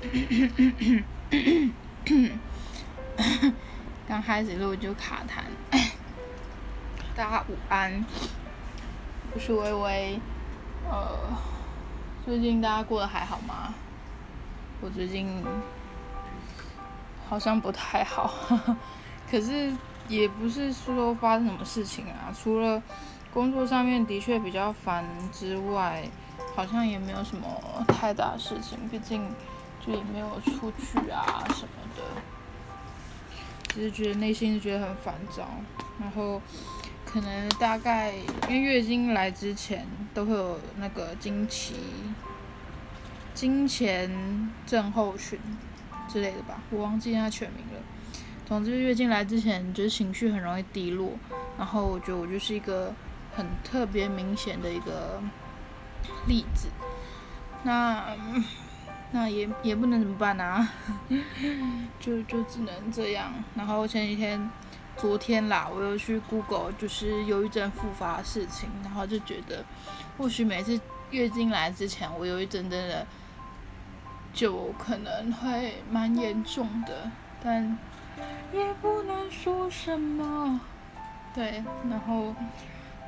刚开始录就卡痰。大家午安，我是微微。呃，最近大家过得还好吗？我最近好像不太好，可是也不是说发生什么事情啊，除了工作上面的确比较烦之外。好像也没有什么太大事情，毕竟就也没有出去啊什么的，只是觉得内心是觉得很烦躁，然后可能大概因为月经来之前都会有那个经期、经前症候群之类的吧，我忘记它全名了。总之月经来之前就是情绪很容易低落，然后我觉得我就是一个很特别明显的一个。例子，那那也也不能怎么办啊，就就只能这样。然后前几天，昨天啦，我又去 Google，就是忧郁症复发的事情，然后就觉得，或许每次月经来之前，我忧郁症真的就可能会蛮严重的，但也不能说什么。对，然后。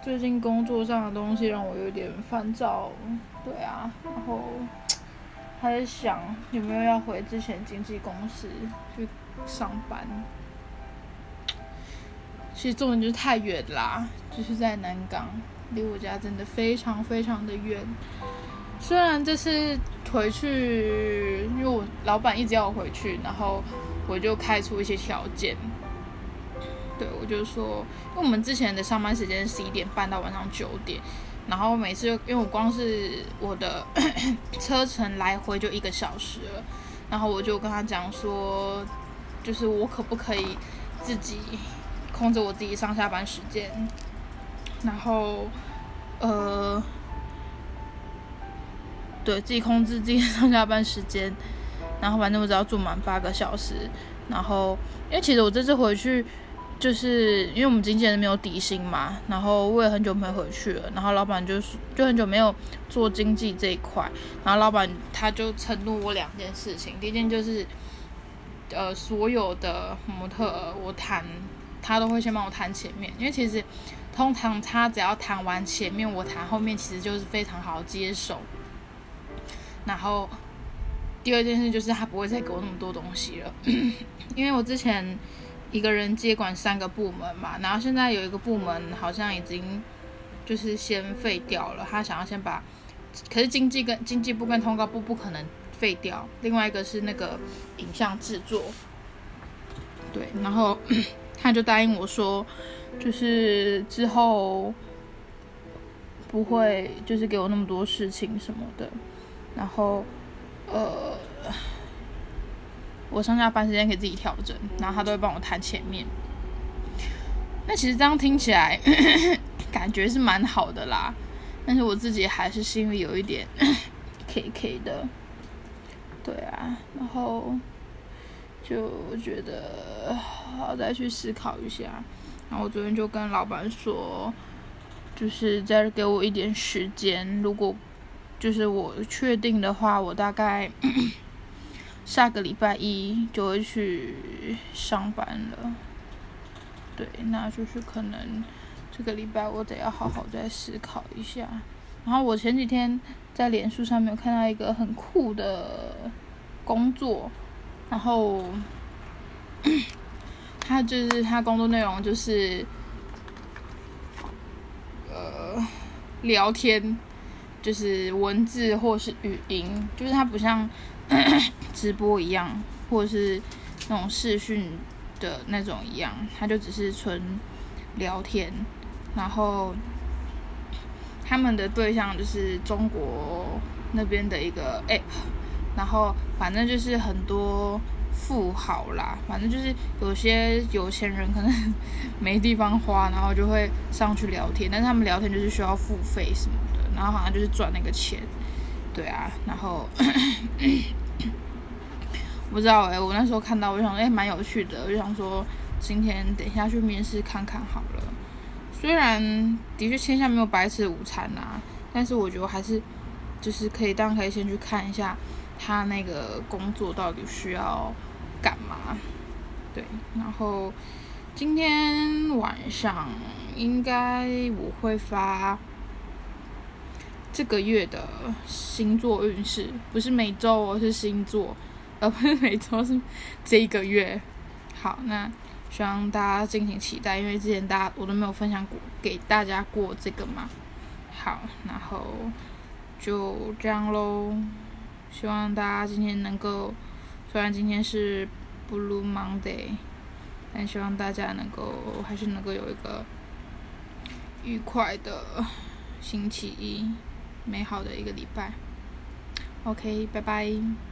最近工作上的东西让我有点烦躁，对啊，然后他在想有没有要回之前经纪公司去上班。其实重点就是太远啦，就是在南港，离我家真的非常非常的远。虽然这次回去，因为我老板一直要我回去，然后我就开出一些条件。对，我就说，因为我们之前的上班时间是十一点半到晚上九点，然后每次就因为我光是我的 车程来回就一个小时了，然后我就跟他讲说，就是我可不可以自己控制我自己上下班时间，然后呃，对自己控制自己上下班时间，然后反正我只要住满八个小时，然后因为其实我这次回去。就是因为我们经纪人没有底薪嘛，然后我也很久没回去了，然后老板就是就很久没有做经济这一块，然后老板他就承诺我两件事情，第一件就是，呃，所有的模特我谈，他都会先帮我谈前面，因为其实通常他只要谈完前面，我谈后面其实就是非常好接手。然后第二件事就是他不会再给我那么多东西了，因为我之前。一个人接管三个部门嘛，然后现在有一个部门好像已经就是先废掉了，他想要先把，可是经济跟经济部跟通告部不可能废掉，另外一个是那个影像制作，对，然后 他就答应我说，就是之后不会就是给我那么多事情什么的，然后。我上下班时间可以自己调整，然后他都会帮我谈前面。那其实这样听起来 感觉是蛮好的啦，但是我自己还是心里有一点 K K 的。对啊，然后就觉得好再去思考一下。然后我昨天就跟老板说，就是再给我一点时间，如果就是我确定的话，我大概。下个礼拜一就会去上班了，对，那就是可能这个礼拜我得要好好再思考一下。然后我前几天在脸书上面有看到一个很酷的工作，然后 他就是他工作内容就是呃聊天，就是文字或是语音，就是他不像。直播一样，或者是那种视讯的那种一样，他就只是纯聊天。然后他们的对象就是中国那边的一个 app，然后反正就是很多富豪啦，反正就是有些有钱人可能没地方花，然后就会上去聊天。但是他们聊天就是需要付费什么的，然后好像就是赚那个钱。对啊，然后。不知道哎，我那时候看到，我想哎，蛮有趣的，我就想说，今天等一下去面试看看好了。虽然的确天下没有白吃午餐呐，但是我觉得还是就是可以，当然可以先去看一下他那个工作到底需要干嘛。对，然后今天晚上应该我会发这个月的星座运势，不是每周哦，是星座，而不是每周是这一个月。好，那希望大家敬请期待，因为之前大家我都没有分享过给大家过这个嘛。好，然后就这样喽。希望大家今天能够，虽然今天是 Blue Monday，但希望大家能够还是能够有一个愉快的星期一，美好的一个礼拜。OK，拜拜。